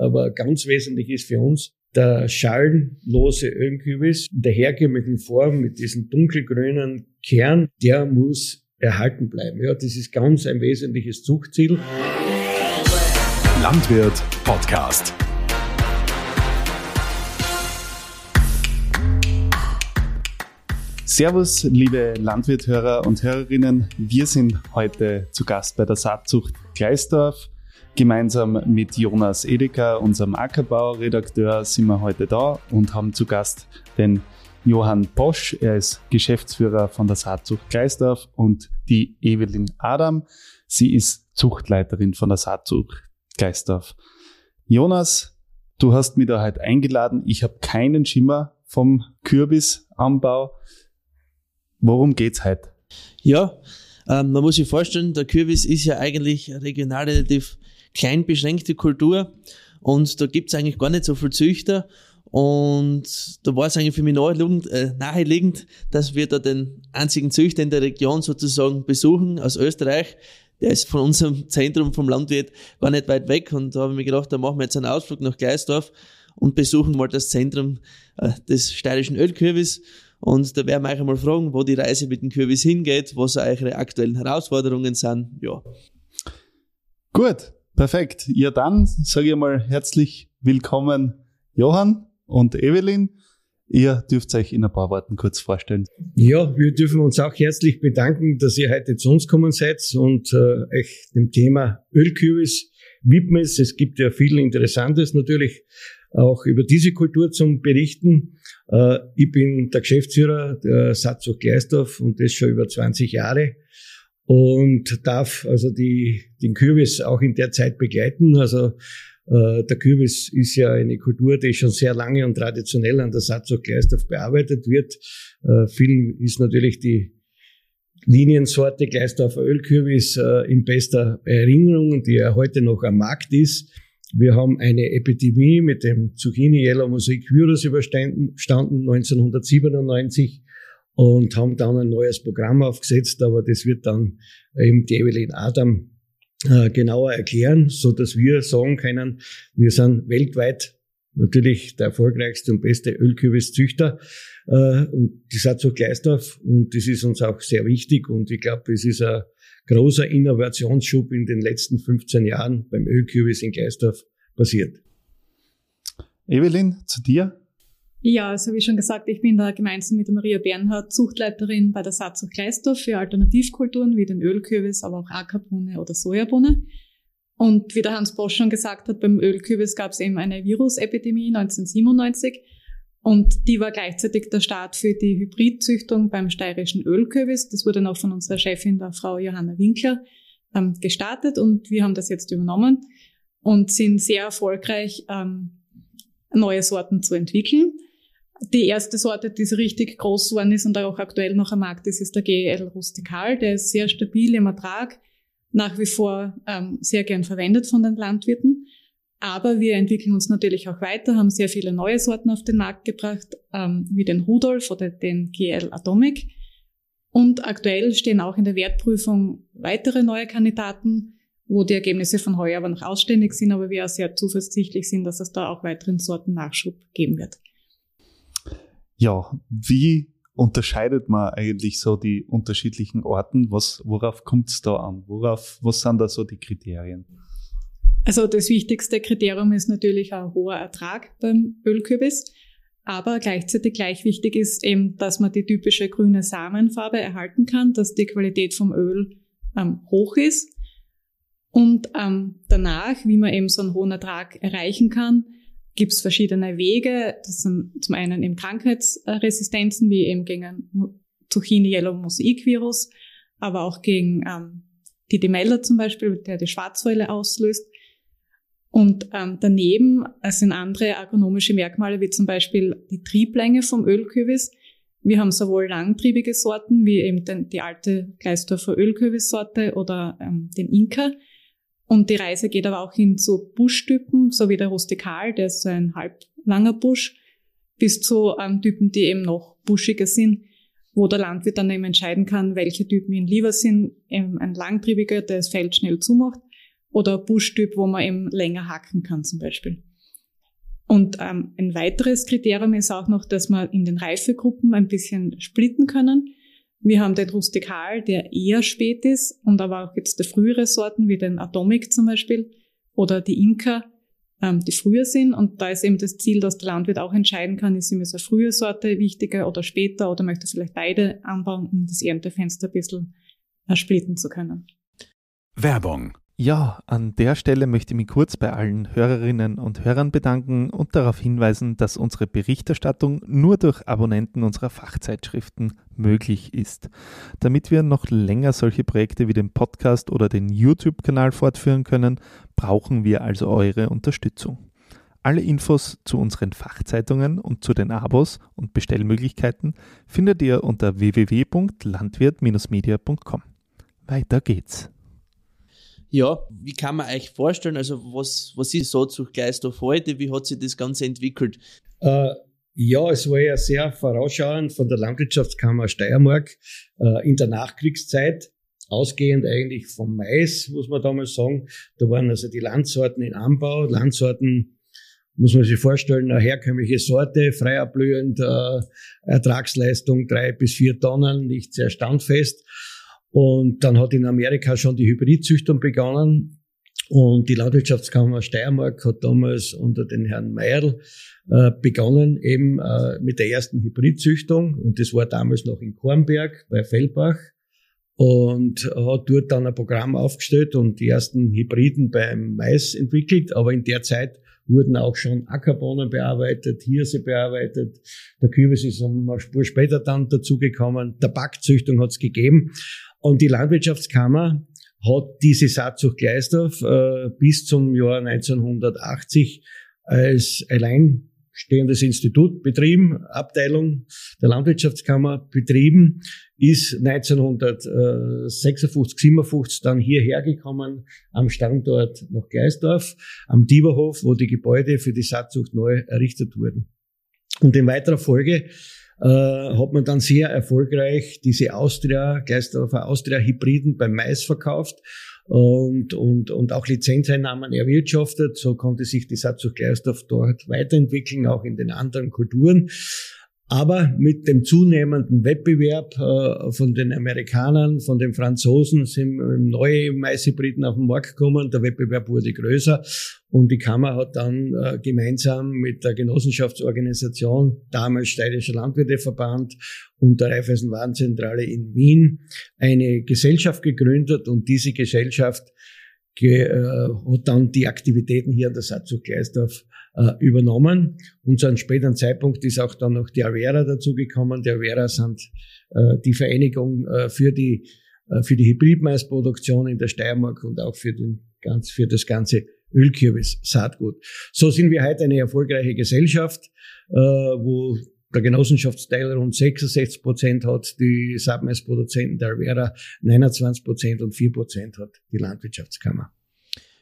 aber ganz wesentlich ist für uns der schallenlose Ölkübis in der herkömmlichen Form mit diesem dunkelgrünen Kern, der muss erhalten bleiben. Ja, das ist ganz ein wesentliches Zuchtziel. Landwirt Podcast. Servus, liebe Landwirthörer und Hörerinnen. Wir sind heute zu Gast bei der Saatzucht Gleisdorf. Gemeinsam mit Jonas Edeker, unserem Ackerbau-Redakteur, sind wir heute da und haben zu Gast den Johann Bosch. Er ist Geschäftsführer von der Saatzucht Gleisdorf und die Evelyn Adam. Sie ist Zuchtleiterin von der Saatzucht Gleisdorf. Jonas, du hast mich da heute eingeladen. Ich habe keinen Schimmer vom Kürbisanbau. Worum geht's heute? Ja, ähm, man muss sich vorstellen, der Kürbis ist ja eigentlich regional relativ klein beschränkte Kultur und da gibt's eigentlich gar nicht so viel Züchter. Und da war es eigentlich für mich naheliegend, äh, naheliegend, dass wir da den einzigen Züchter in der Region sozusagen besuchen aus Österreich. Der ist von unserem Zentrum vom Landwirt gar nicht weit weg und da habe ich mir gedacht, da machen wir jetzt einen Ausflug nach Gleisdorf und besuchen mal das Zentrum äh, des steirischen Ölkürbis. Und da werden wir euch einmal fragen, wo die Reise mit dem Kürbis hingeht, was eure aktuellen Herausforderungen sind. Ja. Gut, perfekt. Ja, dann sage ich mal herzlich willkommen, Johann und Evelyn. Ihr dürft euch in ein paar Worten kurz vorstellen. Ja, wir dürfen uns auch herzlich bedanken, dass ihr heute zu uns gekommen seid und äh, euch dem Thema Ölkürbis widmet. Es gibt ja viel Interessantes natürlich auch über diese Kultur zum Berichten. Äh, ich bin der Geschäftsführer der Satzung Gleisdorf und das schon über 20 Jahre und darf also die, den Kürbis auch in der Zeit begleiten. Also äh, der Kürbis ist ja eine Kultur, die schon sehr lange und traditionell an der Satzung Gleisdorf bearbeitet wird. Äh, vielen ist natürlich die Liniensorte Gleisdorfer Ölkürbis in bester Erinnerung, die ja heute noch am Markt ist. Wir haben eine Epidemie mit dem Zucchini Yellow Mosaic Virus überstanden 1997 und haben dann ein neues Programm aufgesetzt, aber das wird dann eben die Evelyn Adam äh, genauer erklären, so dass wir sagen können, wir sind weltweit natürlich der erfolgreichste und beste Ölkürbiszüchter äh, und die Satzung Gleisdorf und das ist uns auch sehr wichtig und ich glaube, es ist ein großer Innovationsschub in den letzten 15 Jahren beim Ölkürbis in Gleisdorf passiert. Evelyn, zu dir? Ja, also wie schon gesagt, ich bin da gemeinsam mit der Maria Bernhard Zuchtleiterin bei der Saatzucht Gleisdorf für Alternativkulturen wie den Ölkürbis, aber auch Ackerbohne oder Sojabohne. Und wie der Hans Bosch schon gesagt hat, beim Ölkürbis gab es eben eine Virusepidemie 1997 und die war gleichzeitig der Start für die Hybridzüchtung beim steirischen Ölkürbis. Das wurde noch von unserer Chefin, der Frau Johanna Winkler, ähm, gestartet und wir haben das jetzt übernommen und sind sehr erfolgreich, ähm, neue Sorten zu entwickeln. Die erste Sorte, die so richtig groß geworden ist und auch aktuell noch am Markt ist, ist der GL Rustikal. Der ist sehr stabil im Ertrag, nach wie vor ähm, sehr gern verwendet von den Landwirten. Aber wir entwickeln uns natürlich auch weiter, haben sehr viele neue Sorten auf den Markt gebracht, ähm, wie den Rudolf oder den GL Atomic. Und aktuell stehen auch in der Wertprüfung weitere neue Kandidaten, wo die Ergebnisse von heuer aber noch ausständig sind, aber wir auch sehr zuversichtlich sind, dass es da auch weiteren Sorten Nachschub geben wird. Ja, wie unterscheidet man eigentlich so die unterschiedlichen Orten? Was, worauf kommt es da an? Worauf, was sind da so die Kriterien? Also das wichtigste Kriterium ist natürlich ein hoher Ertrag beim Ölkürbis. Aber gleichzeitig gleich wichtig ist eben, dass man die typische grüne Samenfarbe erhalten kann, dass die Qualität vom Öl ähm, hoch ist. Und ähm, danach, wie man eben so einen hohen Ertrag erreichen kann, gibt es verschiedene Wege. Das sind zum einen eben Krankheitsresistenzen, wie eben gegen Zucchini Yellow Mosaic Virus, aber auch gegen ähm, die Demella zum Beispiel, der die Schwarzsäule auslöst. Und ähm, daneben sind andere agronomische Merkmale, wie zum Beispiel die Trieblänge vom Ölkürbis. Wir haben sowohl langtriebige Sorten, wie eben den, die alte Gleisdorfer Ölkürbissorte oder ähm, den Inka. Und die Reise geht aber auch hin zu Buschtypen, so wie der Rustikal, der ist so ein halblanger Busch, bis zu ähm, Typen, die eben noch buschiger sind, wo der Landwirt dann eben entscheiden kann, welche Typen ihm lieber sind. Eben ein langtriebiger, der das Feld schnell zumacht oder Buschtyp, wo man eben länger hacken kann zum Beispiel. Und ähm, ein weiteres Kriterium ist auch noch, dass wir in den Reifegruppen ein bisschen splitten können. Wir haben den Rustikal, der eher spät ist, und aber auch jetzt die frühere Sorten, wie den Atomic zum Beispiel, oder die Inka, ähm, die früher sind. Und da ist eben das Ziel, dass der Landwirt auch entscheiden kann, ist ihm jetzt eine frühe Sorte wichtiger oder später, oder möchte vielleicht beide anbauen, um das Erntefenster ein bisschen splitten zu können. Werbung ja, an der Stelle möchte ich mich kurz bei allen Hörerinnen und Hörern bedanken und darauf hinweisen, dass unsere Berichterstattung nur durch Abonnenten unserer Fachzeitschriften möglich ist. Damit wir noch länger solche Projekte wie den Podcast oder den YouTube-Kanal fortführen können, brauchen wir also eure Unterstützung. Alle Infos zu unseren Fachzeitungen und zu den Abos und Bestellmöglichkeiten findet ihr unter www.landwirt-media.com. Weiter geht's. Ja, wie kann man euch vorstellen, also was, was ist Saatzucht Gleisdorf heute, wie hat sich das Ganze entwickelt? Äh, ja, es war ja sehr vorausschauend von der Landwirtschaftskammer Steiermark äh, in der Nachkriegszeit, ausgehend eigentlich vom Mais, muss man damals sagen. Da waren also die Landsorten in Anbau, Landsorten muss man sich vorstellen, eine herkömmliche Sorte, frei abblühend, äh, Ertragsleistung drei bis vier Tonnen, nicht sehr standfest. Und dann hat in Amerika schon die Hybridzüchtung begonnen. Und die Landwirtschaftskammer Steiermark hat damals unter den Herrn Meierl äh, begonnen, eben äh, mit der ersten Hybridzüchtung. Und das war damals noch in Kornberg bei Fellbach. Und hat dort dann ein Programm aufgestellt und die ersten Hybriden beim Mais entwickelt. Aber in der Zeit wurden auch schon Ackerbohnen bearbeitet, Hirse bearbeitet. Der Kürbis ist eine Spur später dann dazugekommen. Tabakzüchtung hat es gegeben. Und die Landwirtschaftskammer hat diese Saatzucht Gleisdorf äh, bis zum Jahr 1980 als alleinstehendes Institut betrieben, Abteilung der Landwirtschaftskammer betrieben, ist 1956, 57 dann hierher gekommen am Standort nach Gleisdorf, am Dieberhof, wo die Gebäude für die Saatzucht neu errichtet wurden. Und in weiterer Folge äh, hat man dann sehr erfolgreich diese Austria, Gleisdorfer Austria-Hybriden beim Mais verkauft und, und, und auch Lizenzeinnahmen erwirtschaftet. So konnte sich die Satzung Gleisdorf dort weiterentwickeln, auch in den anderen Kulturen. Aber mit dem zunehmenden Wettbewerb äh, von den Amerikanern, von den Franzosen sind neue Maishybriden auf den Markt gekommen. Der Wettbewerb wurde größer und die Kammer hat dann äh, gemeinsam mit der Genossenschaftsorganisation, damals Steirischer Landwirteverband und der Raiffeisenwarenzentrale in Wien eine Gesellschaft gegründet und diese Gesellschaft ge, äh, hat dann die Aktivitäten hier an der Satzung Gleisdorf äh, übernommen. Und zu einem späteren Zeitpunkt ist auch dann noch die Avera dazugekommen. Die Avera sind äh, die Vereinigung äh, für die äh, für die Hybridmaisproduktion in der Steiermark und auch für, den, ganz, für das ganze Ölkürbis-Saatgut. So sind wir heute eine erfolgreiche Gesellschaft, äh, wo der Genossenschaftsteil rund 66 Prozent hat, die Saatmaisproduzenten der Avera 29 Prozent und 4 Prozent hat die Landwirtschaftskammer.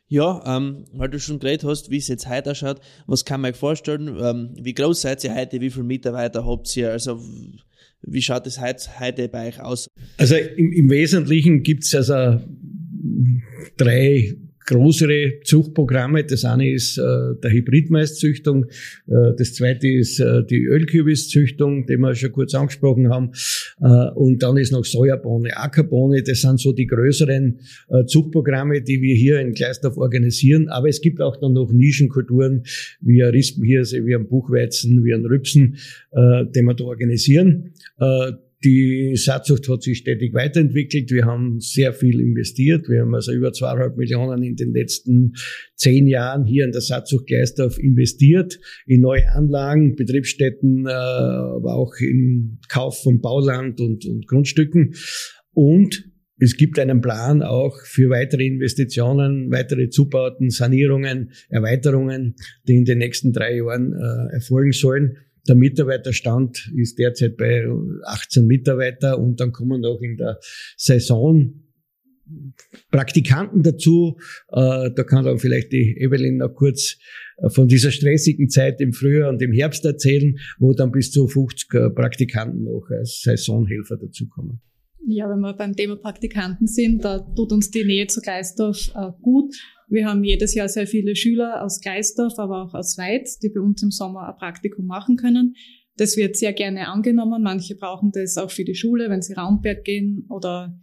Ja, ähm, weil du schon geredet hast, wie es jetzt heute ausschaut, was kann man euch vorstellen? Ähm, wie groß seid ihr heute? Wie viele Mitarbeiter habt ihr? Also, wie schaut es heute bei euch aus? Also im, im Wesentlichen gibt's also drei größere Zuchtprogramme. Das eine ist äh, der Hybridmaiszüchtung, äh, das zweite ist äh, die Ölkürbiszüchtung, die wir schon kurz angesprochen haben, äh, und dann ist noch Sojabohne, Ackerbohne. Das sind so die größeren äh, Zuchtprogramme, die wir hier in Gleisdorf organisieren. Aber es gibt auch dann noch Nischenkulturen wie ein Rispenhirse, wie ein Buchweizen, wie ein Rübsen, äh, die wir da organisieren. Äh, die Saatzucht hat sich stetig weiterentwickelt. Wir haben sehr viel investiert. Wir haben also über zweieinhalb Millionen in den letzten zehn Jahren hier in der Saatzucht Gleisdorf investiert, in neue Anlagen, Betriebsstätten, äh, aber auch im Kauf von Bauland und, und Grundstücken. Und es gibt einen Plan auch für weitere Investitionen, weitere Zubauten, Sanierungen, Erweiterungen, die in den nächsten drei Jahren äh, erfolgen sollen. Der Mitarbeiterstand ist derzeit bei 18 Mitarbeiter und dann kommen noch in der Saison Praktikanten dazu. Äh, da kann dann vielleicht die Evelyn noch kurz äh, von dieser stressigen Zeit im Frühjahr und im Herbst erzählen, wo dann bis zu 50 äh, Praktikanten noch als Saisonhelfer dazukommen. Ja, wenn wir beim Thema Praktikanten sind, da tut uns die Nähe zu Gleisdorf gut Wir haben jedes Jahr sehr viele Schüler aus Gleisdorf, aber auch aus Weiz, die bei uns im Sommer ein Praktikum machen können. Das wird sehr gerne angenommen. Manche brauchen das auch für die Schule, wenn sie Raumberg gehen oder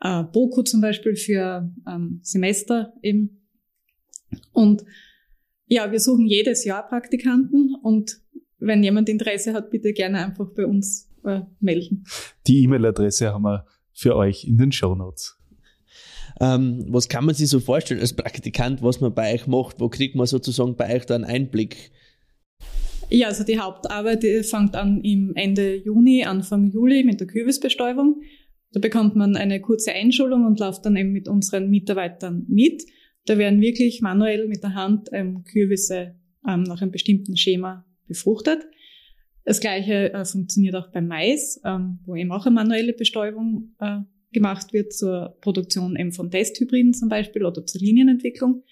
äh, BOKU zum Beispiel für ähm, Semester eben. Und ja, wir suchen jedes Jahr Praktikanten und wenn jemand Interesse hat, bitte gerne einfach bei uns äh, melden. Die E-Mail-Adresse haben wir für euch in den Show Notes. Ähm, was kann man sich so vorstellen als Praktikant, was man bei euch macht? Wo kriegt man sozusagen bei euch da einen Einblick? Ja, also die Hauptarbeit fängt an im Ende Juni, Anfang Juli mit der Kürbisbestäubung. Da bekommt man eine kurze Einschulung und läuft dann eben mit unseren Mitarbeitern mit. Da werden wirklich manuell mit der Hand ähm, Kürbisse ähm, nach einem bestimmten Schema befruchtet. Das gleiche äh, funktioniert auch beim Mais, ähm, wo eben auch eine manuelle Bestäubung äh, gemacht wird zur Produktion eben von Testhybriden zum Beispiel oder zur Linienentwicklung.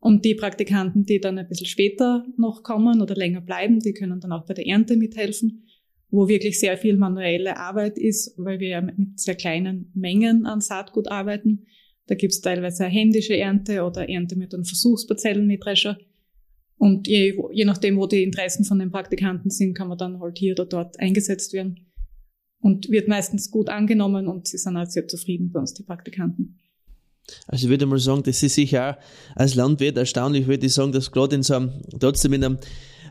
Und die Praktikanten, die dann ein bisschen später noch kommen oder länger bleiben, die können dann auch bei der Ernte mithelfen, wo wirklich sehr viel manuelle Arbeit ist, weil wir ja mit sehr kleinen Mengen an Saatgut arbeiten. Da gibt's teilweise eine händische Ernte oder Ernte mit einem Versuchsparzellenmähdrescher. Und je, je nachdem, wo die Interessen von den Praktikanten sind, kann man dann halt hier oder dort eingesetzt werden. Und wird meistens gut angenommen und sie sind auch sehr zufrieden bei uns, die Praktikanten. Also ich würde mal sagen, das ist sicher auch als Landwirt erstaunlich, würde ich sagen, dass gerade in so einem, trotzdem in einem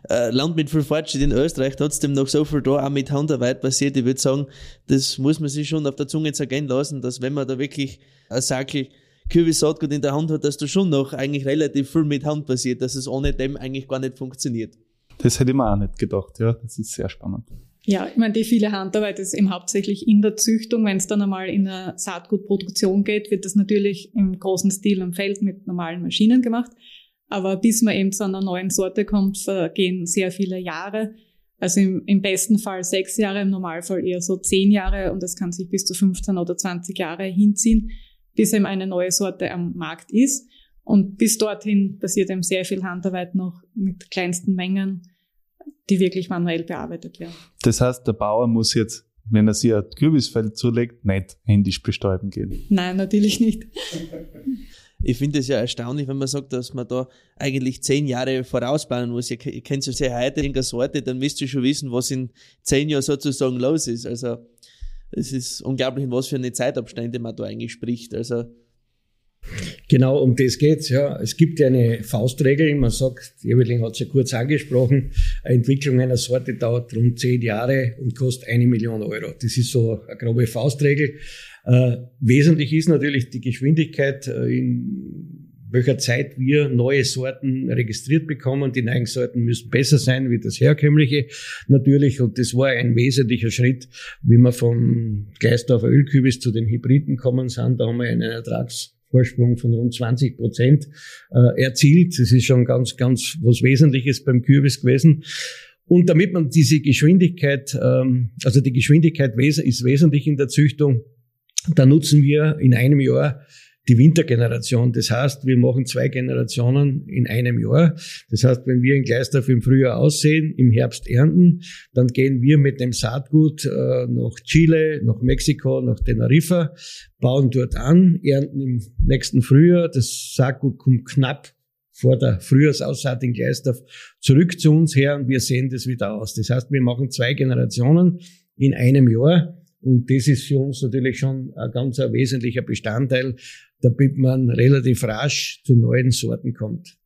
äh, Land mit viel Fortschritt in Österreich trotzdem noch so viel da auch mit Handarbeit passiert. Ich würde sagen, das muss man sich schon auf der Zunge zergehen lassen, dass wenn man da wirklich ein Sackel Kürbissaatgut in der Hand hat, dass da schon noch eigentlich relativ viel mit Hand passiert, dass es ohne dem eigentlich gar nicht funktioniert. Das hätte ich mir auch nicht gedacht, ja. Das ist sehr spannend. Ja, ich meine, die viele Handarbeit ist eben hauptsächlich in der Züchtung. Wenn es dann einmal in eine Saatgutproduktion geht, wird das natürlich im großen Stil am Feld mit normalen Maschinen gemacht. Aber bis man eben zu einer neuen Sorte kommt, vergehen sehr viele Jahre. Also im, im besten Fall sechs Jahre, im Normalfall eher so zehn Jahre und das kann sich bis zu 15 oder 20 Jahre hinziehen bis eben eine neue Sorte am Markt ist. Und bis dorthin passiert eben sehr viel Handarbeit noch mit kleinsten Mengen, die wirklich manuell bearbeitet werden. Das heißt, der Bauer muss jetzt, wenn er sich ein Kürbisfeld zulegt, nicht händisch bestäuben gehen. Nein, natürlich nicht. Ich finde es ja erstaunlich, wenn man sagt, dass man da eigentlich zehn Jahre vorausplanen muss. Ihr, ihr kennt ja sehr heute in der Sorte, dann müsst ihr schon wissen, was in zehn Jahren sozusagen los ist. Also es ist unglaublich, in was für eine Zeitabstände man da eigentlich spricht. Also Genau, um das geht's, ja. Es gibt ja eine Faustregel, man sagt, Eveling hat es ja kurz angesprochen, eine Entwicklung einer Sorte dauert rund zehn Jahre und kostet eine Million Euro. Das ist so eine grobe Faustregel. Äh, wesentlich ist natürlich die Geschwindigkeit, äh, in welcher Zeit wir neue Sorten registriert bekommen. Die neuen Sorten müssen besser sein wie das herkömmliche natürlich. Und das war ein wesentlicher Schritt, wie wir vom Gleisdorfer Ölkübis zu den Hybriden kommen sind. Da haben wir einen Ertragsvorsprung von rund 20 Prozent äh, erzielt. Das ist schon ganz, ganz was Wesentliches beim Kürbis gewesen. Und damit man diese Geschwindigkeit, ähm, also die Geschwindigkeit ist wesentlich in der Züchtung, da nutzen wir in einem Jahr die Wintergeneration. Das heißt, wir machen zwei Generationen in einem Jahr. Das heißt, wenn wir in Gleisdorf im Frühjahr aussehen, im Herbst ernten, dann gehen wir mit dem Saatgut äh, nach Chile, nach Mexiko, nach Teneriffa, bauen dort an, ernten im nächsten Frühjahr. Das Saatgut kommt knapp vor der Frühjahrsaussaat in Gleisdorf zurück zu uns her und wir sehen das wieder aus. Das heißt, wir machen zwei Generationen in einem Jahr. Und das ist für uns natürlich schon ein ganz ein wesentlicher Bestandteil, damit man relativ rasch zu neuen Sorten kommt.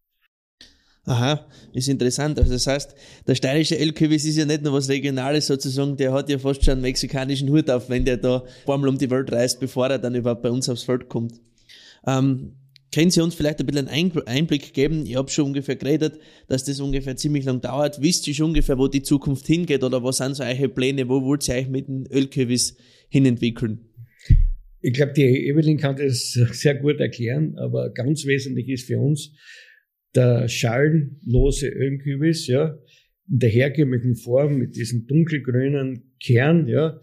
Aha, ist interessant. Also das heißt, der steirische Elkübis ist ja nicht nur was Regionales sozusagen, der hat ja fast schon einen mexikanischen Hut auf, wenn der da Mal um die Welt reist, bevor er dann überhaupt bei uns aufs Feld kommt. Ähm, können Sie uns vielleicht ein bisschen einen Einblick geben? Ich habe schon ungefähr geredet, dass das ungefähr ziemlich lang dauert. Wisst ihr schon ungefähr, wo die Zukunft hingeht oder was sind so eure Pläne? Wo wollt ihr euch mit dem Ölkürbis hinentwickeln? Ich glaube, die Evelyn kann das sehr gut erklären, aber ganz wesentlich ist für uns der schalenlose Ölkürbis, ja, in der herkömmlichen Form mit diesem dunkelgrünen Kern, ja,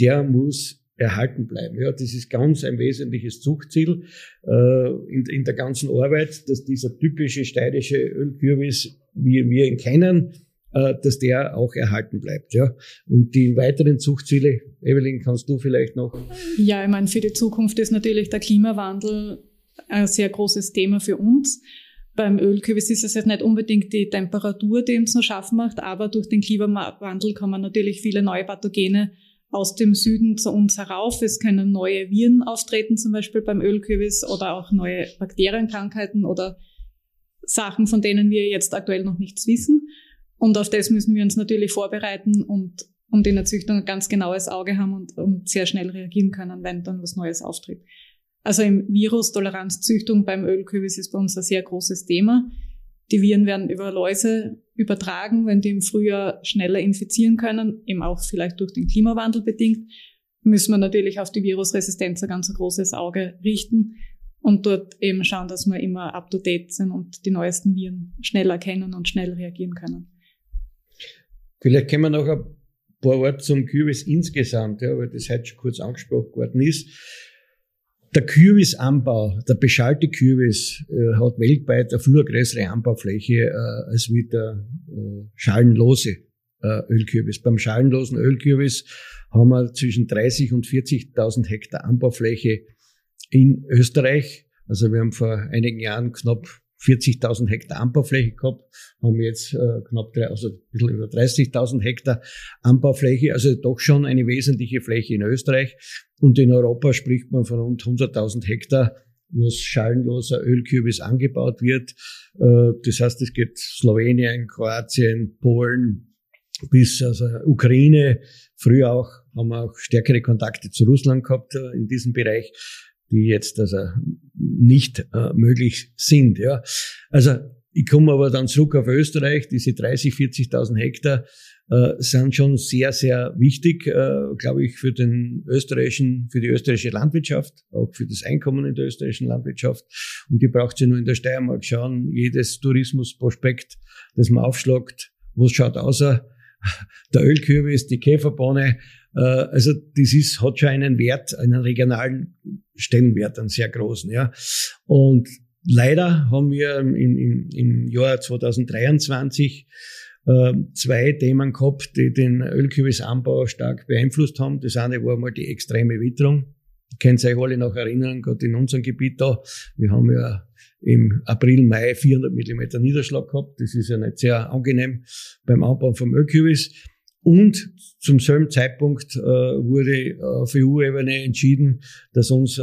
der muss erhalten bleiben. Ja, das ist ganz ein wesentliches Zuchtziel äh, in, in der ganzen Arbeit, dass dieser typische steirische Ölkürbis, wie wir ihn kennen, dass der auch erhalten bleibt. Ja. Und die weiteren Zuchtziele, Evelyn, kannst du vielleicht noch? Ja, ich meine, für die Zukunft ist natürlich der Klimawandel ein sehr großes Thema für uns. Beim Ölkürbis ist es jetzt nicht unbedingt die Temperatur, die uns noch schaffen macht, aber durch den Klimawandel kommen natürlich viele neue Pathogene aus dem Süden zu uns herauf. Es können neue Viren auftreten, zum Beispiel beim Ölkürbis oder auch neue Bakterienkrankheiten oder Sachen, von denen wir jetzt aktuell noch nichts wissen. Und auf das müssen wir uns natürlich vorbereiten und um die Züchtung ein ganz genaues Auge haben und, und sehr schnell reagieren können, wenn dann was Neues auftritt. Also im Virustoleranzzüchtung beim Ölkürbis ist bei uns ein sehr großes Thema. Die Viren werden über Läuse übertragen, wenn die im Frühjahr schneller infizieren können, eben auch vielleicht durch den Klimawandel bedingt, müssen wir natürlich auf die Virusresistenz ein ganz großes Auge richten und dort eben schauen, dass wir immer up to date sind und die neuesten Viren schnell erkennen und schnell reagieren können. Vielleicht können wir noch ein paar Worte zum Kürbis insgesamt, ja, weil das heute schon kurz angesprochen worden ist. Der Kürbisanbau, der beschallte Kürbis, äh, hat weltweit eine viel größere Anbaufläche äh, als wie der äh, schalenlose äh, Ölkürbis. Beim schalenlosen Ölkürbis haben wir zwischen 30 und 40.000 Hektar Anbaufläche in Österreich. Also wir haben vor einigen Jahren knapp 40.000 Hektar Anbaufläche gehabt, haben jetzt äh, knapp drei, also ein bisschen über 30.000 Hektar Anbaufläche, also doch schon eine wesentliche Fläche in Österreich. Und in Europa spricht man von rund 100.000 Hektar, wo schallenloser Ölkürbis angebaut wird. Äh, das heißt, es geht Slowenien, Kroatien, Polen bis also Ukraine. Früher auch haben wir auch stärkere Kontakte zu Russland gehabt äh, in diesem Bereich die jetzt also nicht äh, möglich sind. Ja. Also ich komme aber dann zurück auf Österreich. Diese 30, 40.000 Hektar äh, sind schon sehr, sehr wichtig, äh, glaube ich, für den österreichischen, für die österreichische Landwirtschaft, auch für das Einkommen in der österreichischen Landwirtschaft. Und die braucht sie nur in der Steiermark schauen. Jedes Tourismusprospekt, das man aufschlagt, wo schaut außer der Ölkürbis, die Käferbohne, äh, also das ist, hat schon einen Wert, einen regionalen Stellenwert, einen sehr großen. Ja. Und leider haben wir im, im, im Jahr 2023 äh, zwei Themen gehabt, die den Ölkürbisanbau stark beeinflusst haben. Das eine war mal die extreme Witterung. Ihr könnt euch alle noch erinnern, gerade in unserem Gebiet da. Wir haben ja im April, Mai 400 Millimeter Niederschlag gehabt. Das ist ja nicht sehr angenehm beim Anbau vom Ölkürbis. Und zum selben Zeitpunkt äh, wurde auf EU-Ebene entschieden, dass uns äh,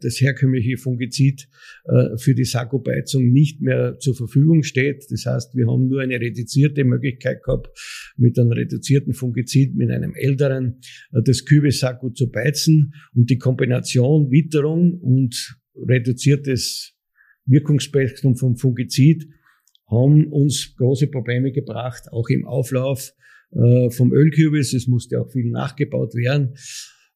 das herkömmliche Fungizid äh, für die Sakkobeizung nicht mehr zur Verfügung steht. Das heißt, wir haben nur eine reduzierte Möglichkeit gehabt, mit einem reduzierten Fungizid, mit einem älteren, äh, das Kürbissacko zu beizen. Und die Kombination Witterung und reduziertes Wirkungsspektrum vom Fungizid haben uns große Probleme gebracht, auch im Auflauf äh, vom Ölkürbis. Es musste auch viel nachgebaut werden.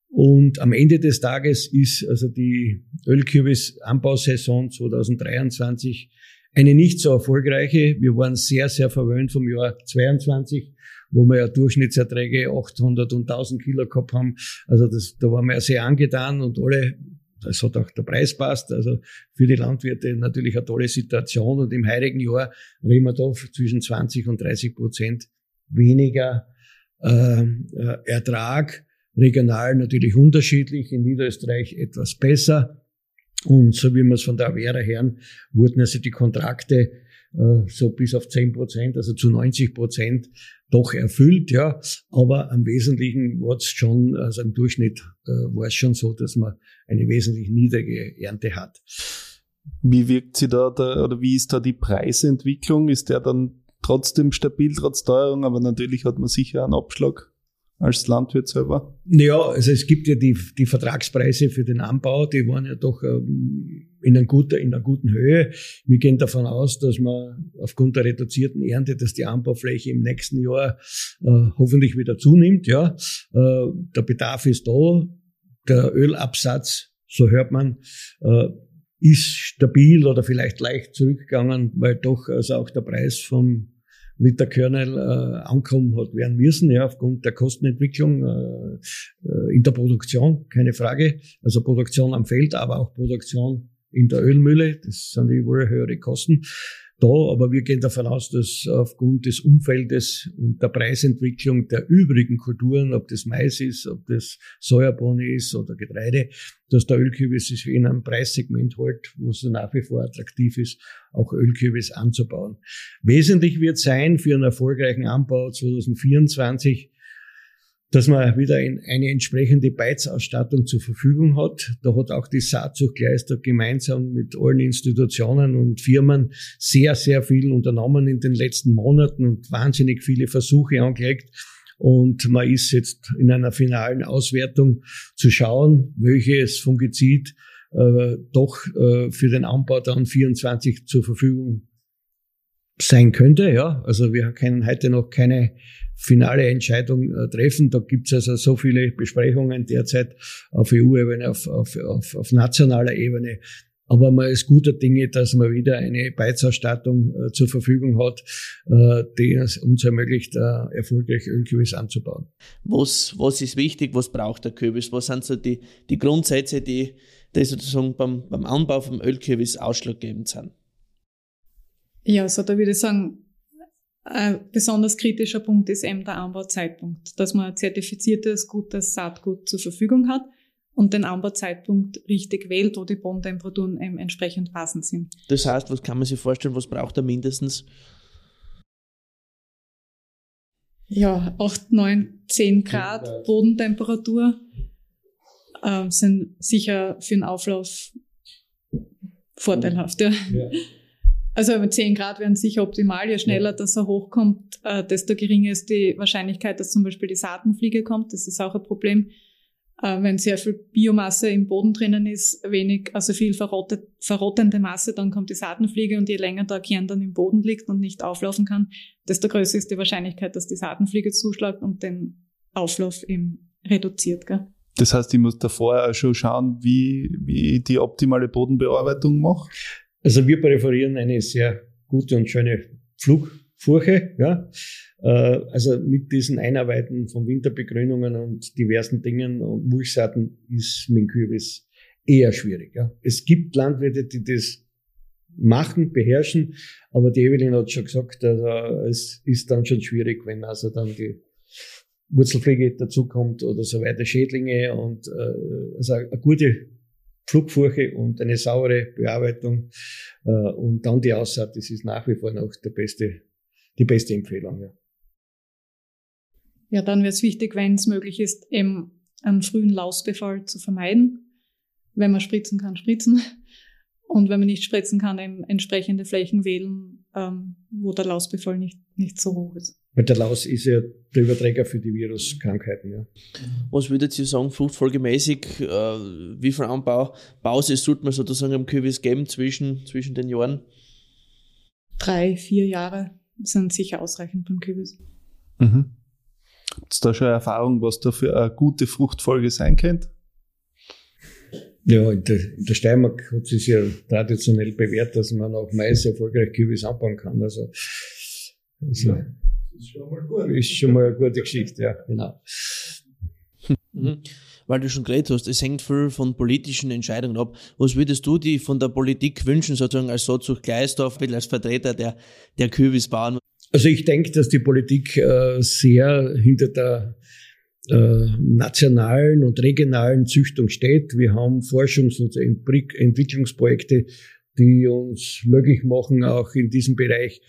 Und am Ende des Tages ist also die Ölkürbis-Anbausaison 2023 eine nicht so erfolgreiche. Wir waren sehr, sehr verwöhnt vom Jahr 22, wo wir ja Durchschnittserträge 800 und 1000 Kilo gehabt haben. Also das, da waren wir sehr angetan und alle, das hat auch der Preis passt. Also für die Landwirte natürlich eine tolle Situation. Und im heurigen Jahr reden wir da zwischen 20 und 30 Prozent weniger ähm, äh, Ertrag. Regional natürlich unterschiedlich, in Niederösterreich etwas besser. Und so wie wir es von der Avera hören, wurden also die Kontrakte äh, so bis auf 10 Prozent, also zu 90 Prozent doch erfüllt, ja. Aber am Wesentlichen war es schon, also im Durchschnitt äh, war es schon so, dass man eine wesentlich niedrige Ernte hat. Wie wirkt sie da, da oder wie ist da die Preisentwicklung? Ist der dann trotzdem stabil, trotz Teuerung, aber natürlich hat man sicher einen Abschlag als Landwirt selber. Ja, also es gibt ja die, die Vertragspreise für den Anbau, die waren ja doch ähm, in, einer guten, in einer guten Höhe. Wir gehen davon aus, dass man aufgrund der reduzierten Ernte, dass die Anbaufläche im nächsten Jahr äh, hoffentlich wieder zunimmt. Ja, äh, der Bedarf ist da, der Ölabsatz, so hört man, äh, ist stabil oder vielleicht leicht zurückgegangen, weil doch also auch der Preis vom Liter Kernel äh, ankommen hat werden müssen, ja, aufgrund der Kostenentwicklung äh, äh, in der Produktion, keine Frage. Also Produktion am Feld, aber auch Produktion in der Ölmühle, das sind überall höhere Kosten. da, aber wir gehen davon aus, dass aufgrund des Umfeldes und der Preisentwicklung der übrigen Kulturen, ob das Mais ist, ob das Sojabohne ist oder Getreide, dass der Ölkürbis sich in einem Preissegment hält, wo es nach wie vor attraktiv ist, auch Ölkürbis anzubauen. Wesentlich wird sein für einen erfolgreichen Anbau 2024, dass man wieder eine entsprechende Beizausstattung zur Verfügung hat. Da hat auch die Saatzucht Kleister gemeinsam mit allen Institutionen und Firmen sehr, sehr viel unternommen in den letzten Monaten und wahnsinnig viele Versuche angelegt. Und man ist jetzt in einer finalen Auswertung zu schauen, welches Fungizid äh, doch äh, für den Anbau dann 24 zur Verfügung sein könnte. Ja, also wir können heute noch keine finale Entscheidung äh, treffen. Da gibt es also so viele Besprechungen derzeit auf EU-Ebene, auf, auf, auf, auf nationaler Ebene. Aber man ist guter Dinge, dass man wieder eine Beizausstattung äh, zur Verfügung hat, äh, die es uns ermöglicht, äh, erfolgreich Ölkürbis anzubauen. Was, was ist wichtig? Was braucht der Kürbis? Was sind so die, die Grundsätze, die, die sozusagen beim, beim Anbau vom Ölkürbis ausschlaggebend sind? Ja, also da würde ich sagen, ein besonders kritischer Punkt ist eben der Anbauzeitpunkt, dass man ein zertifiziertes, gutes Saatgut zur Verfügung hat und den Anbauzeitpunkt richtig wählt, wo die Bodentemperaturen eben entsprechend passend sind. Das heißt, was kann man sich vorstellen, was braucht er mindestens? Ja, 8, 9, 10 Grad Bodentemperatur äh, sind sicher für den Auflauf vorteilhaft. Ja. ja. Also mit 10 Grad wären sicher optimal. Je schneller ja. das er hochkommt, äh, desto geringer ist die Wahrscheinlichkeit, dass zum Beispiel die Saatenfliege kommt. Das ist auch ein Problem. Äh, wenn sehr viel Biomasse im Boden drinnen ist, wenig, also viel verrottet, verrottende Masse, dann kommt die Saatenfliege und je länger der Kern dann im Boden liegt und nicht auflaufen kann, desto größer ist die Wahrscheinlichkeit, dass die Saatenfliege zuschlägt und den Auflauf eben reduziert. Gell? Das heißt, ich muss davor schon schauen, wie, wie ich die optimale Bodenbearbeitung mache? Also wir präferieren eine sehr gute und schöne Flugfurche, ja. Äh, also mit diesen Einarbeiten von Winterbegrünungen und diversen Dingen und Mulchsaaten ist mit dem Kürbis eher schwierig. Ja. Es gibt Landwirte, die das machen, beherrschen, aber die Evelyn hat schon gesagt, also es ist dann schon schwierig, wenn also dann die Wurzelpflege dazukommt oder so weiter, Schädlinge und äh, also eine gute Flugfurche und eine saure Bearbeitung äh, und dann die Aussaat, das ist nach wie vor noch der beste, die beste Empfehlung. Ja, ja dann wäre es wichtig, wenn es möglich ist, eben einen frühen Lausbefall zu vermeiden. Wenn man spritzen kann, spritzen. Und wenn man nicht spritzen kann, eben entsprechende Flächen wählen, ähm, wo der Lausbefall nicht, nicht so hoch ist. Weil der Laus ist ja der Überträger für die Viruskrankheiten. Ja. Was würdet ihr sagen, fruchtfolgemäßig, äh, wie viel Anbau, Pause sollte man sozusagen am Kürbis geben zwischen, zwischen den Jahren? Drei, vier Jahre sind sicher ausreichend beim Kürbis. Mhm. Gibt es da schon Erfahrung, was da für eine gute Fruchtfolge sein könnte? Ja, in der, in der Steiermark hat sich ja traditionell bewährt, dass man auch Mais erfolgreich Kürbis anbauen kann. Also, also ja. Ist schon. Ist schon mal eine gute Geschichte, ja, genau. Mhm. Weil du schon geredet hast, es hängt viel von politischen Entscheidungen ab. Was würdest du dir von der Politik wünschen, sozusagen als Sozug Gleisdorf, als Vertreter der, der Kürbisbauern? Also ich denke, dass die Politik äh, sehr hinter der äh, nationalen und regionalen Züchtung steht. Wir haben Forschungs- und Entwicklungsprojekte, die uns möglich machen, auch in diesem Bereich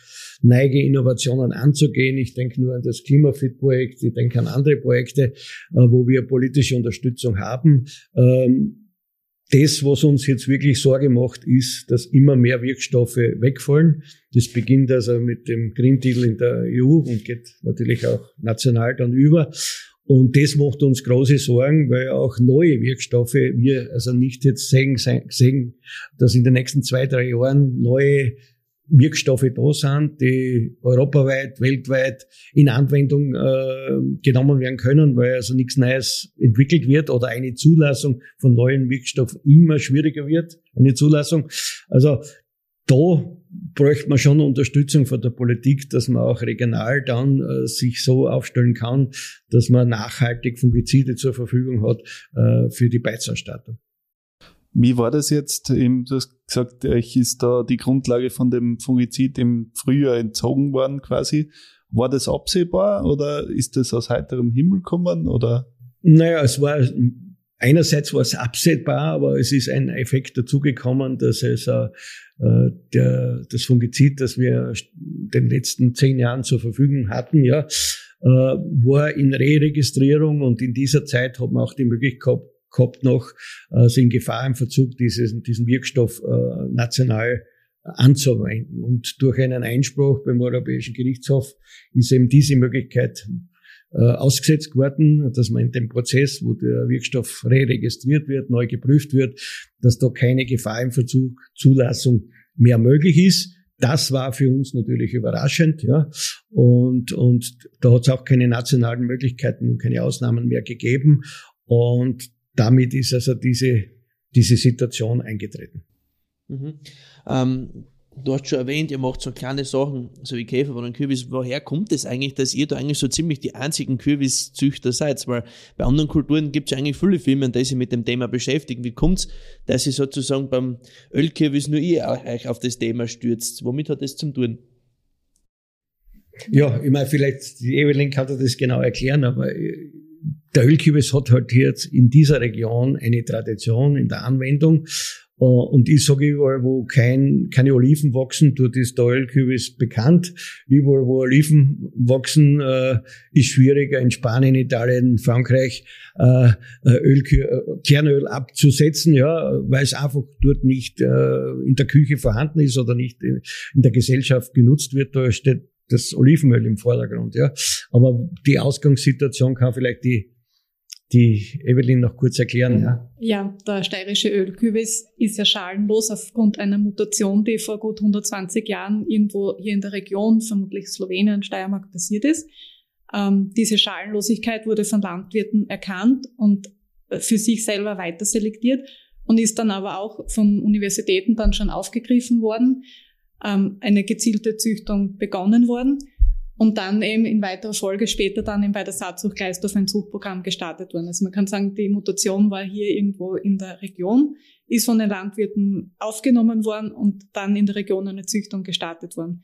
neige Innovationen anzugehen. Ich denke nur an das Klimafit-Projekt, ich denke an andere Projekte, äh, wo wir politische Unterstützung haben. Ähm, das, was uns jetzt wirklich Sorge macht, ist, dass immer mehr Wirkstoffe wegfallen. Das beginnt also mit dem Green Deal in der EU und geht natürlich auch national dann über. Und das macht uns große Sorgen, weil auch neue Wirkstoffe, wir also nicht jetzt sehen, sehen dass in den nächsten zwei, drei Jahren neue Wirkstoffe da sind, die europaweit, weltweit in Anwendung äh, genommen werden können, weil also nichts Neues entwickelt wird oder eine Zulassung von neuen Wirkstoffen immer schwieriger wird, eine Zulassung. Also da bräuchte man schon Unterstützung von der Politik, dass man auch regional dann äh, sich so aufstellen kann, dass man nachhaltig Fungizide zur Verfügung hat äh, für die Beizausstattung. Wie war das jetzt? Du hast gesagt, euch ist da die Grundlage von dem Fungizid im Frühjahr entzogen worden quasi. War das absehbar oder ist das aus heiterem Himmel gekommen oder? Naja, es war einerseits war es absehbar, aber es ist ein Effekt dazugekommen, dass es äh, der, das Fungizid, das wir den letzten zehn Jahren zur Verfügung hatten, ja, äh, war in Re-Registrierung und in dieser Zeit hat man auch die Möglichkeit gehabt, noch äh, in Gefahr im Verzug dieses, diesen Wirkstoff äh, national anzuwenden. Und durch einen Einspruch beim Europäischen Gerichtshof ist eben diese Möglichkeit äh, ausgesetzt worden, dass man in dem Prozess, wo der Wirkstoff re-registriert wird, neu geprüft wird, dass da keine Gefahr im Verzug Zulassung mehr möglich ist. Das war für uns natürlich überraschend, ja. Und, und da hat es auch keine nationalen Möglichkeiten und keine Ausnahmen mehr gegeben. Und damit ist also diese, diese Situation eingetreten. Mhm. Ähm, du hast schon erwähnt, ihr macht so kleine Sachen, so wie Käfer oder Kürbis. Woher kommt es das eigentlich, dass ihr da eigentlich so ziemlich die einzigen Kürbiszüchter seid? Weil bei anderen Kulturen gibt es eigentlich viele Firmen, die sich mit dem Thema beschäftigen. Wie kommt es, dass ihr sozusagen beim Ölkürbis nur ihr euch auf das Thema stürzt? Womit hat das zu tun? Ja, ich meine, vielleicht, die Evelyn kann das genau erklären, aber der Ölkürbis hat halt jetzt in dieser Region eine Tradition in der Anwendung. Äh, und ich sage überall, wo kein, keine Oliven wachsen, dort ist der Ölkürbis bekannt. Überall, wo Oliven wachsen, äh, ist schwieriger in Spanien, Italien, Frankreich äh, Ölkür Kernöl abzusetzen, ja, weil es einfach dort nicht in der Küche vorhanden ist oder nicht in der Gesellschaft genutzt wird. Da steht das Olivenöl im Vordergrund, ja. Aber die Ausgangssituation kann vielleicht die die Evelyn noch kurz erklären. Ja, ja der steirische Ölkübis ist ja schalenlos aufgrund einer Mutation, die vor gut 120 Jahren irgendwo hier in der Region, vermutlich Slowenien, Steiermark, passiert ist. Ähm, diese Schalenlosigkeit wurde von Landwirten erkannt und für sich selber weiter selektiert und ist dann aber auch von Universitäten dann schon aufgegriffen worden, ähm, eine gezielte Züchtung begonnen worden und dann eben in weiterer Folge später dann eben bei der Saatzucht Gleisdorf ein Zuchtprogramm gestartet worden. Also man kann sagen, die Mutation war hier irgendwo in der Region, ist von den Landwirten aufgenommen worden und dann in der Region eine Züchtung gestartet worden.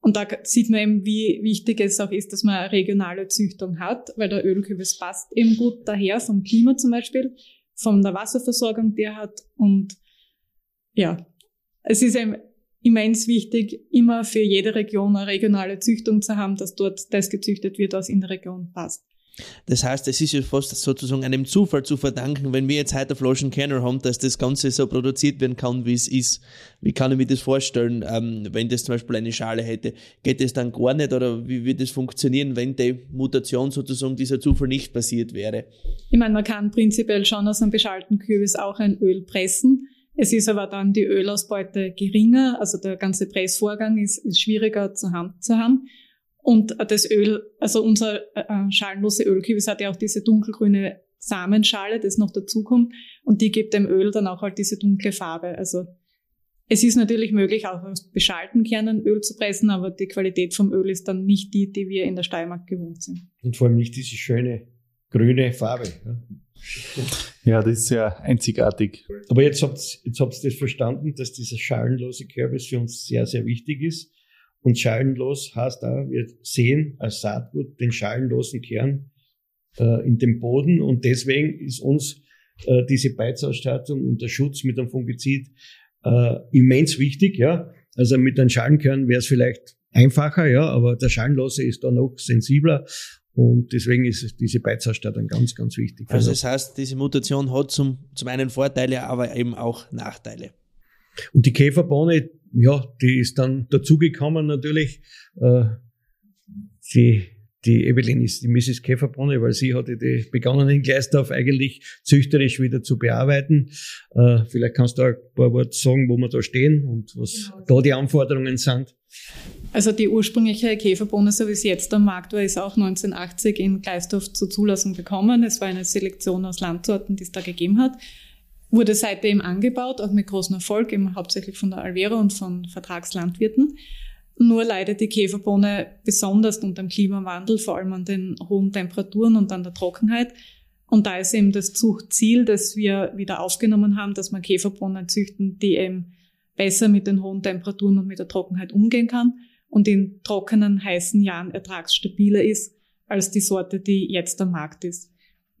Und da sieht man eben, wie wichtig es auch ist, dass man eine regionale Züchtung hat, weil der Ölkürbis passt eben gut daher, vom Klima zum Beispiel, von der Wasserversorgung, die er hat. Und ja, es ist eben immens wichtig, immer für jede Region eine regionale Züchtung zu haben, dass dort das gezüchtet wird, was in der Region passt. Das heißt, es ist ja fast sozusagen einem Zufall zu verdanken, wenn wir jetzt heute Flaschenkenner haben, dass das Ganze so produziert werden kann, wie es ist. Wie kann ich mir das vorstellen, ähm, wenn das zum Beispiel eine Schale hätte? Geht das dann gar nicht oder wie wird das funktionieren, wenn die Mutation sozusagen dieser Zufall nicht passiert wäre? Ich meine, man kann prinzipiell schon aus einem beschalten Kürbis auch ein Öl pressen. Es ist aber dann die Ölausbeute geringer, also der ganze Pressvorgang ist, ist schwieriger zur Hand zu haben. Und das Öl, also unser äh, schalenlose Ölkübis hat ja auch diese dunkelgrüne Samenschale, das noch dazukommt, und die gibt dem Öl dann auch halt diese dunkle Farbe. Also es ist natürlich möglich, auch aus beschalten Kernen Öl zu pressen, aber die Qualität vom Öl ist dann nicht die, die wir in der Steiermark gewohnt sind. Und vor allem nicht diese schöne grüne Farbe. Ja. Ja, das ist ja einzigartig. Aber jetzt habt ihr jetzt habt das verstanden, dass dieser schalenlose Kürbis für uns sehr, sehr wichtig ist. Und schalenlos heißt auch, wir sehen als Saatgut den schalenlosen Kern äh, in dem Boden und deswegen ist uns äh, diese Beizausstattung und der Schutz mit einem Fungizid äh, immens wichtig. Ja, Also mit einem Schalenkern wäre es vielleicht einfacher, ja, aber der Schalenlose ist da noch sensibler und deswegen ist diese Beizausstattung ganz, ganz wichtig. Also das heißt, diese Mutation hat zum, zum einen Vorteile, aber eben auch Nachteile. Und die Käferbohne, ja, die ist dann dazugekommen natürlich. Äh, die, die Evelyn ist die Mrs. Käferbohne, weil sie hatte die begonnen in Gleisdorf eigentlich züchterisch wieder zu bearbeiten. Äh, vielleicht kannst du auch ein paar Worte sagen, wo wir da stehen und was genau. da die Anforderungen sind. Also die ursprüngliche Käferbohne, so wie sie jetzt am Markt war, ist auch 1980 in Gleisdorf zur Zulassung gekommen. Es war eine Selektion aus Landsorten, die es da gegeben hat. Wurde seitdem angebaut, auch mit großem Erfolg, eben hauptsächlich von der Alvera und von Vertragslandwirten. Nur leidet die Käferbohne besonders unter dem Klimawandel, vor allem an den hohen Temperaturen und an der Trockenheit. Und da ist eben das Zuchtziel, das wir wieder aufgenommen haben, dass man Käferbohnen züchten, die eben besser mit den hohen Temperaturen und mit der Trockenheit umgehen kann und in trockenen, heißen Jahren ertragsstabiler ist als die Sorte, die jetzt am Markt ist.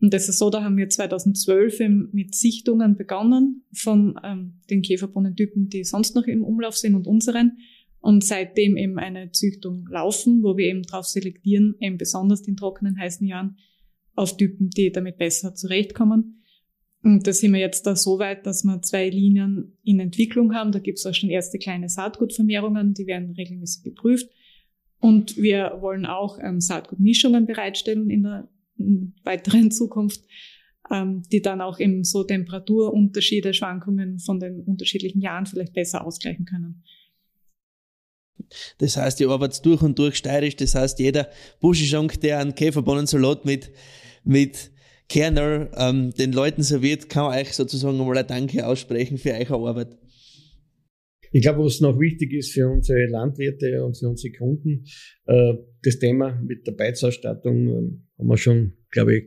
Und das ist so, da haben wir 2012 mit Sichtungen begonnen von ähm, den Käferbohnentypen, die sonst noch im Umlauf sind und unseren. Und seitdem eben eine Züchtung laufen, wo wir eben darauf selektieren, eben besonders in trockenen, heißen Jahren, auf Typen, die damit besser zurechtkommen. Und da sind wir jetzt da so weit, dass wir zwei Linien in Entwicklung haben. Da gibt es auch schon erste kleine Saatgutvermehrungen, die werden regelmäßig geprüft. Und wir wollen auch ähm, Saatgutmischungen bereitstellen in der in weiteren Zukunft, ähm, die dann auch eben so Temperaturunterschiede, Schwankungen von den unterschiedlichen Jahren vielleicht besser ausgleichen können. Das heißt, ihr arbeitet durch und durch steirisch. Das heißt, jeder Buschenschank, der einen Käferbohnensalat mit, mit Kerner ähm, den Leuten serviert, kann euch sozusagen einmal ein Danke aussprechen für eure Arbeit. Ich glaube, was noch wichtig ist für unsere Landwirte und für unsere Kunden, äh, das Thema mit der Beizausstattung äh, haben wir schon, glaube ich,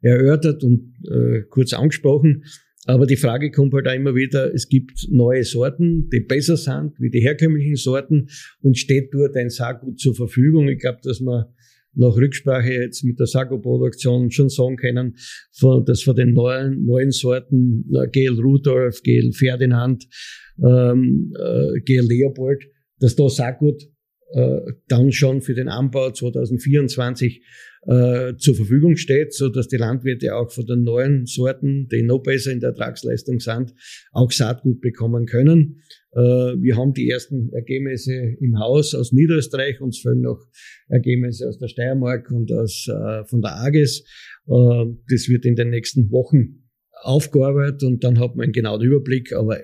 erörtert und äh, kurz angesprochen. Aber die Frage kommt halt auch immer wieder, es gibt neue Sorten, die besser sind wie die herkömmlichen Sorten und steht dort ein Saatgut zur Verfügung. Ich glaube, dass man nach Rücksprache jetzt mit der Sago-Produktion schon sagen können, dass von den neuen, neuen Sorten, Gel Rudolf, Gel Ferdinand, ähm, äh, Gel Leopold, dass da Saatgut äh, dann schon für den Anbau 2024 äh, zur Verfügung steht, so dass die Landwirte auch von den neuen Sorten, die noch besser in der Ertragsleistung sind, auch Saatgut bekommen können. Äh, wir haben die ersten Ergebnisse im Haus aus Niederösterreich, uns fehlen noch Ergebnisse aus der Steiermark und aus, äh, von der AGES. Äh, das wird in den nächsten Wochen aufgearbeitet und dann hat man einen genauen Überblick, aber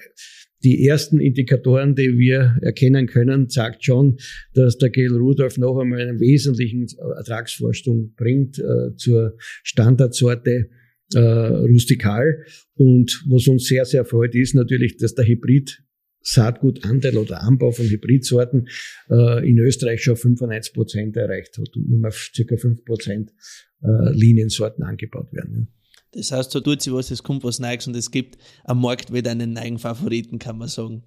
die ersten Indikatoren, die wir erkennen können, sagt schon, dass der Gail Rudolph noch einmal einen wesentlichen Ertragsvorsprung bringt äh, zur Standardsorte äh, rustikal. Und was uns sehr, sehr freut, ist natürlich, dass der Hybrid Saatgutanteil oder Anbau von Hybridsorten äh, in Österreich schon 95 Prozent erreicht hat und nur mal circa 5 Prozent äh, Liniensorten angebaut werden. Ja. Das heißt, so tut sie was, es kommt was Neues und es gibt am Markt wieder einen neuen Favoriten, kann man sagen.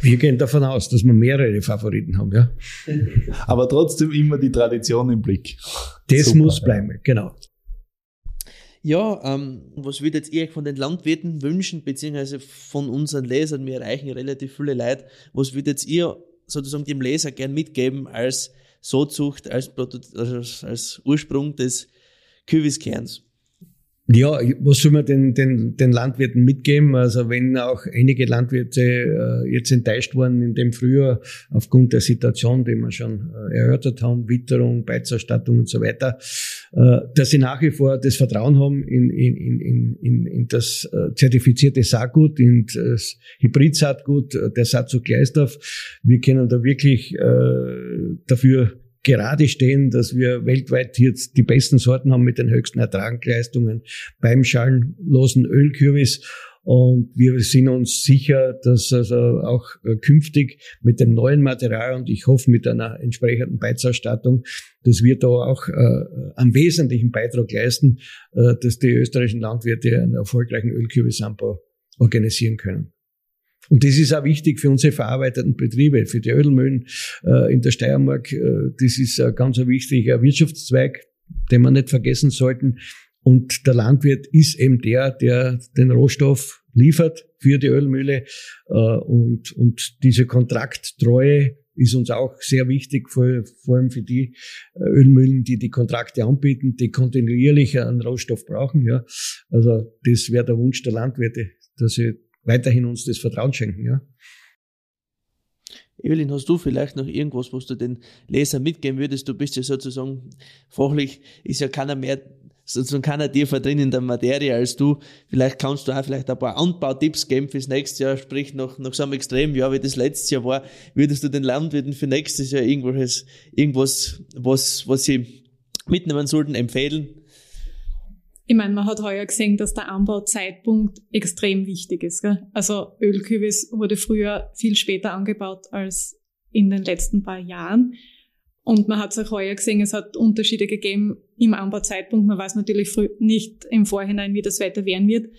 Wir gehen davon aus, dass wir mehrere Favoriten haben, ja. Aber trotzdem immer die Tradition im Blick. Das Super, muss bleiben, genau. Ja, ähm, was würdet ihr euch von den Landwirten wünschen, beziehungsweise von unseren Lesern? Wir erreichen relativ viele Leute. Was würdet ihr sozusagen dem Leser gern mitgeben als Sozucht, als, als, als Ursprung des Kürbiskerns? Ja, was soll man den, den, den Landwirten mitgeben? Also wenn auch einige Landwirte äh, jetzt enttäuscht waren in dem Frühjahr aufgrund der Situation, die wir schon äh, erörtert haben, Witterung, Beizerstattung und so weiter, äh, dass sie nach wie vor das Vertrauen haben in, in, in, in, in das äh, zertifizierte Saatgut, in das Hybrid-Saatgut äh, der Saatgut Gleisdorf. Wir können da wirklich äh, dafür gerade stehen, dass wir weltweit jetzt die besten Sorten haben mit den höchsten Ertragsleistungen beim schalenlosen Ölkürbis. Und wir sind uns sicher, dass also auch künftig mit dem neuen Material und ich hoffe mit einer entsprechenden Beizausstattung, dass wir da auch äh, einen wesentlichen Beitrag leisten, äh, dass die österreichischen Landwirte einen erfolgreichen Ölkürbisanbau organisieren können. Und das ist auch wichtig für unsere verarbeitenden Betriebe, für die Ölmühlen äh, in der Steiermark. Äh, das ist ein ganz ein wichtiger Wirtschaftszweig, den wir nicht vergessen sollten. Und der Landwirt ist eben der, der den Rohstoff liefert für die Ölmühle. Äh, und, und diese Kontrakttreue ist uns auch sehr wichtig, vor, vor allem für die äh, Ölmühlen, die die Kontrakte anbieten, die kontinuierlich einen Rohstoff brauchen. Ja, also das wäre der Wunsch der Landwirte, dass sie weiterhin uns das Vertrauen schenken, ja. Evelyn, hast du vielleicht noch irgendwas, was du den Lesern mitgeben würdest? Du bist ja sozusagen fachlich, ist ja keiner mehr, sozusagen keiner tiefer drin in der Materie als du. Vielleicht kannst du auch vielleicht ein paar Anbautipps geben fürs nächste Jahr, sprich nach, nach so einem Extremjahr, wie das letztes Jahr war. Würdest du den Landwirten für nächstes Jahr irgendwas, irgendwas, was, was sie mitnehmen sollten, empfehlen? Ich meine, man hat heuer gesehen, dass der Anbauzeitpunkt extrem wichtig ist. Gell? Also Ölkürbis wurde früher viel später angebaut als in den letzten paar Jahren. Und man hat es auch heuer gesehen, es hat Unterschiede gegeben im Anbauzeitpunkt. Man weiß natürlich nicht im Vorhinein, wie das Wetter werden wird.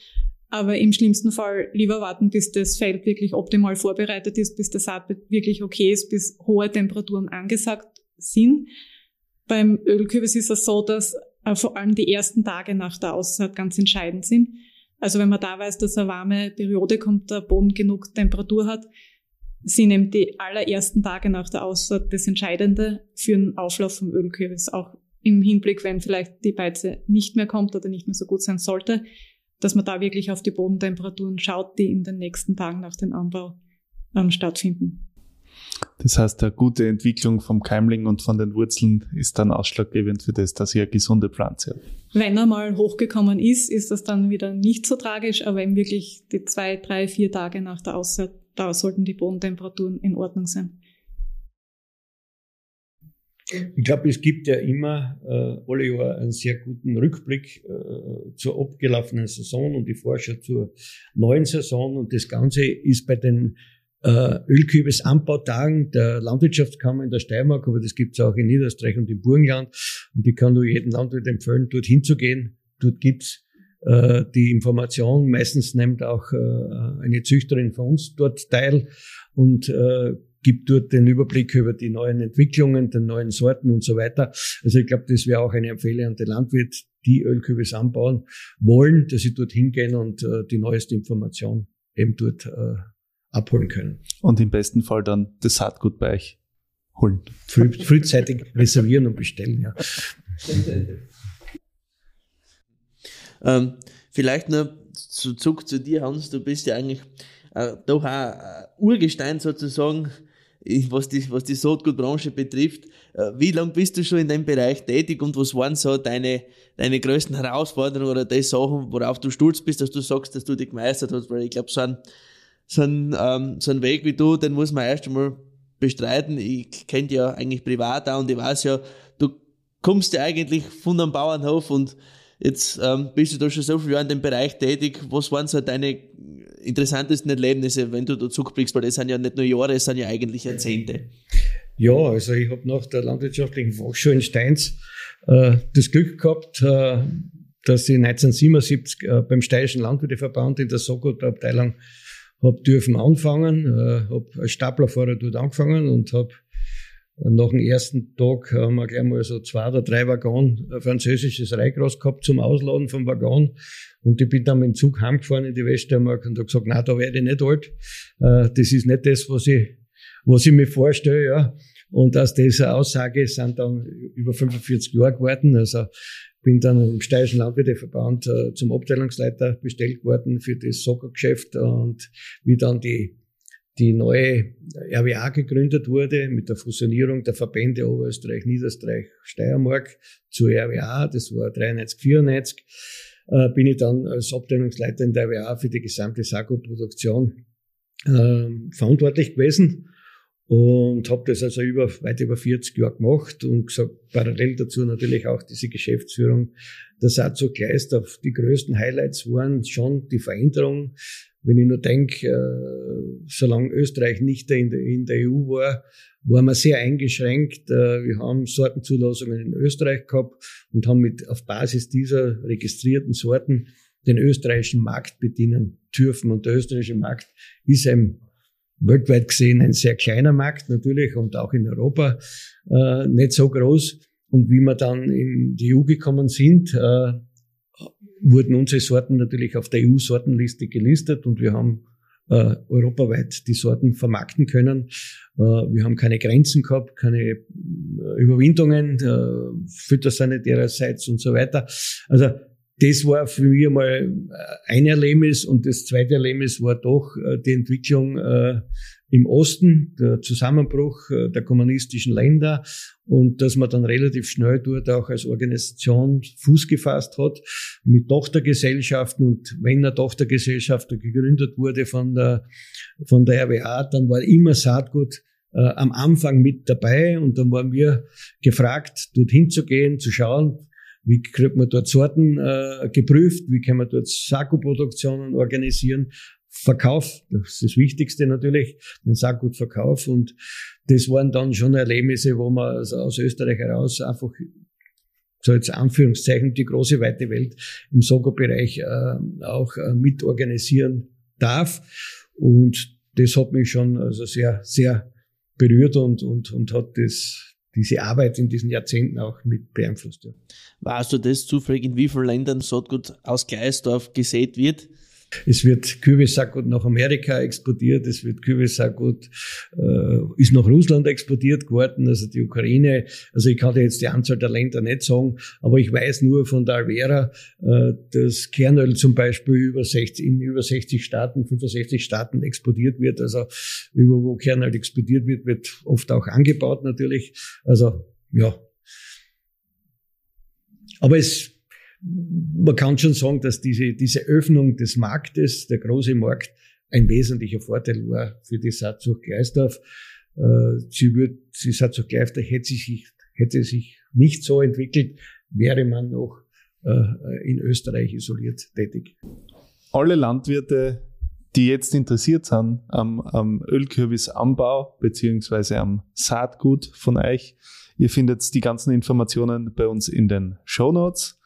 Aber im schlimmsten Fall lieber warten, bis das Feld wirklich optimal vorbereitet ist, bis der Saatbett wirklich okay ist, bis hohe Temperaturen angesagt sind. Beim Ölkürbis ist es so, dass äh, vor allem die ersten Tage nach der Aussaat ganz entscheidend sind. Also wenn man da weiß, dass eine warme Periode kommt, der Boden genug Temperatur hat, sind eben die allerersten Tage nach der Aussaat das Entscheidende für den Auflauf vom Ölkürbis. Auch im Hinblick, wenn vielleicht die Beize nicht mehr kommt oder nicht mehr so gut sein sollte, dass man da wirklich auf die Bodentemperaturen schaut, die in den nächsten Tagen nach dem Anbau ähm, stattfinden. Das heißt, eine gute Entwicklung vom Keimling und von den Wurzeln ist dann ausschlaggebend für das, dass ihr eine gesunde Pflanze habt. Wenn er mal hochgekommen ist, ist das dann wieder nicht so tragisch, aber eben wirklich die zwei, drei, vier Tage nach der Aussaat, da sollten die Bodentemperaturen in Ordnung sein. Ich glaube, es gibt ja immer äh, alle Jahre einen sehr guten Rückblick äh, zur abgelaufenen Saison und die Vorschau zur neuen Saison. Und das Ganze ist bei den äh, Ölkürbis-Anbautagen der Landwirtschaftskammer in der Steiermark, aber das gibt es auch in Niederösterreich und im Burgenland. Und ich kann nur jedem Landwirt empfehlen, dort hinzugehen. Dort gibt's äh, die Information. Meistens nimmt auch äh, eine Züchterin von uns dort teil und äh, gibt dort den Überblick über die neuen Entwicklungen, den neuen Sorten und so weiter. Also ich glaube, das wäre auch eine Empfehlung an den Landwirt, die Ölkürbis anbauen wollen, dass sie dort hingehen und äh, die neueste Information eben dort äh, abholen können. Und im besten Fall dann das Saatgut bei euch holen. Früh, frühzeitig reservieren und bestellen, ja. ähm, vielleicht noch zu Zug zu dir, Hans, du bist ja eigentlich äh, doch auch äh, Urgestein sozusagen was die, was die Saatgutbranche betrifft. Äh, wie lange bist du schon in dem Bereich tätig und was waren so deine, deine größten Herausforderungen oder die Sachen, worauf du stolz bist, dass du sagst, dass du dich gemeistert hast? Weil ich glaube, so ein, so, ein, ähm, so ein Weg wie du, den muss man erst einmal bestreiten. Ich kenne dich ja eigentlich privat auch und ich weiß ja, du kommst ja eigentlich von einem Bauernhof und jetzt ähm, bist du da schon so viel Jahre in dem Bereich tätig. Was waren so deine interessantesten Erlebnisse, wenn du da zurückblickst, weil das sind ja nicht nur Jahre, es sind ja eigentlich Jahrzehnte. Ja, also ich habe nach der landwirtschaftlichen Fachschule in Steins äh, das Glück gehabt, äh, dass ich 1977 äh, beim Steirischen Landwirteverband in der Sogurt-Abteilung habe dürfen anfangen, äh, habe als Staplerfahrer dort angefangen und habe nach dem ersten Tag haben wir gleich mal so zwei oder drei Waggon ein französisches Reihgras gehabt zum Ausladen vom Waggon. Und ich bin dann mit dem Zug heimgefahren in die Weststeiermark und habe gesagt, na, da werde ich nicht alt. Äh, das ist nicht das, was ich, was ich mir vorstelle, ja. Und aus dieser Aussage sind dann über 45 Jahre geworden. Also bin dann im Steirischen Landwirteverband äh, zum Abteilungsleiter bestellt worden für das Soccergeschäft und wie dann die die neue RWA gegründet wurde mit der Fusionierung der Verbände Oberösterreich, Niederösterreich, Steiermark zur RWA, das war 93, 94, äh, bin ich dann als Abteilungsleiter in der RWA für die gesamte Sakko-Produktion äh, verantwortlich gewesen und habe das also über, weit über 40 Jahre gemacht und gesagt, parallel dazu natürlich auch diese Geschäftsführung der Satzo Kleisdorf. Die größten Highlights waren schon die Veränderung wenn ich nur denke, äh, solange Österreich nicht in der, in der EU war, waren wir sehr eingeschränkt. Äh, wir haben Sortenzulassungen in Österreich gehabt und haben mit auf Basis dieser registrierten Sorten den österreichischen Markt bedienen dürfen. Und der österreichische Markt ist ein weltweit gesehen ein sehr kleiner Markt natürlich und auch in Europa äh, nicht so groß. Und wie wir dann in die EU gekommen sind, äh, wurden unsere Sorten natürlich auf der EU-Sortenliste gelistet und wir haben äh, europaweit die Sorten vermarkten können. Äh, wir haben keine Grenzen gehabt, keine äh, Überwindungen, äh, phytosanitärer-Seits und so weiter. Also das war für mich einmal äh, ein Erlebnis und das zweite Erlebnis war doch äh, die Entwicklung äh, im Osten, der Zusammenbruch der kommunistischen Länder und dass man dann relativ schnell dort auch als Organisation Fuß gefasst hat mit Tochtergesellschaften und wenn eine Tochtergesellschaft gegründet wurde von der, von der RWA, dann war immer Saatgut am Anfang mit dabei und dann waren wir gefragt, dorthin zu gehen, zu schauen, wie kriegt man dort Sorten äh, geprüft, wie kann man dort Sakko-Produktionen organisieren, Verkauf, das ist das Wichtigste natürlich, den Saatgutverkauf. Und das waren dann schon Erlebnisse, wo man aus Österreich heraus einfach so jetzt Anführungszeichen die große weite Welt im Sogo-Bereich äh, auch äh, mitorganisieren darf. Und das hat mich schon also sehr, sehr berührt und, und, und hat das, diese Arbeit in diesen Jahrzehnten auch mit beeinflusst. Ja. Weißt du das zufällig, in wie vielen Ländern Saatgut aus Gleisdorf gesät wird? Es wird Kürbissackgut nach Amerika exportiert, es wird Kürbissackgut, äh, ist nach Russland exportiert geworden, also die Ukraine. Also ich kann dir jetzt die Anzahl der Länder nicht sagen, aber ich weiß nur von der Alvera, äh, dass Kernöl zum Beispiel über 60, in über 60 Staaten, 65 Staaten exportiert wird. Also über wo Kernöl exportiert wird, wird oft auch angebaut natürlich. Also ja. Aber es man kann schon sagen, dass diese, diese Öffnung des Marktes, der große Markt, ein wesentlicher Vorteil war für die Saatzucht Gleisdorf. Äh, sie wird, die Saatzucht Gleisdorf hätte sich, hätte sich nicht so entwickelt, wäre man noch äh, in Österreich isoliert tätig. Alle Landwirte, die jetzt interessiert sind am, am Ölkürbisanbau beziehungsweise am Saatgut von euch, ihr findet die ganzen Informationen bei uns in den Show Notes.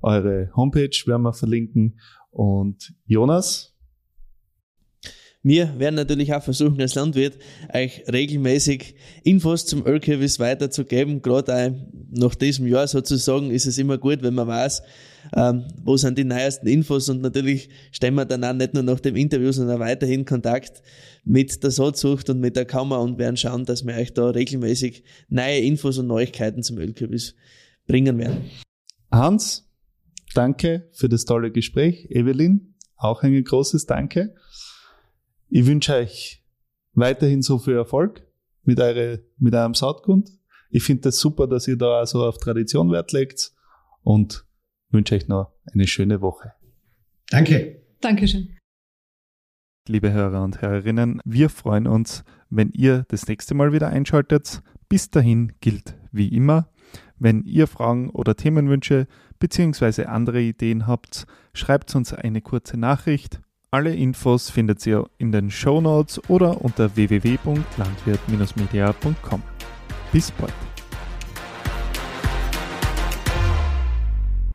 Eure Homepage werden wir verlinken. Und Jonas? Wir werden natürlich auch versuchen, als Landwirt euch regelmäßig Infos zum Ölkirvis weiterzugeben. Gerade auch nach diesem Jahr sozusagen ist es immer gut, wenn man weiß, ähm, wo sind die neuesten Infos und natürlich stellen wir dann auch nicht nur nach dem Interview, sondern weiterhin Kontakt mit der Saatzucht und mit der Kammer und werden schauen, dass wir euch da regelmäßig neue Infos und Neuigkeiten zum Ölkürbis bringen werden. Hans, Danke für das tolle Gespräch. Evelyn, auch ein großes Danke. Ich wünsche euch weiterhin so viel Erfolg mit, eure, mit eurem Saatgut. Ich finde das super, dass ihr da so auf Tradition Wert legt und wünsche euch noch eine schöne Woche. Danke. Dankeschön. Liebe Hörer und Hörerinnen, wir freuen uns, wenn ihr das nächste Mal wieder einschaltet. Bis dahin gilt wie immer, wenn ihr Fragen oder Themenwünsche bzw. andere Ideen habt, schreibt uns eine kurze Nachricht. Alle Infos findet ihr in den Show Notes oder unter www.landwirt-media.com. Bis bald.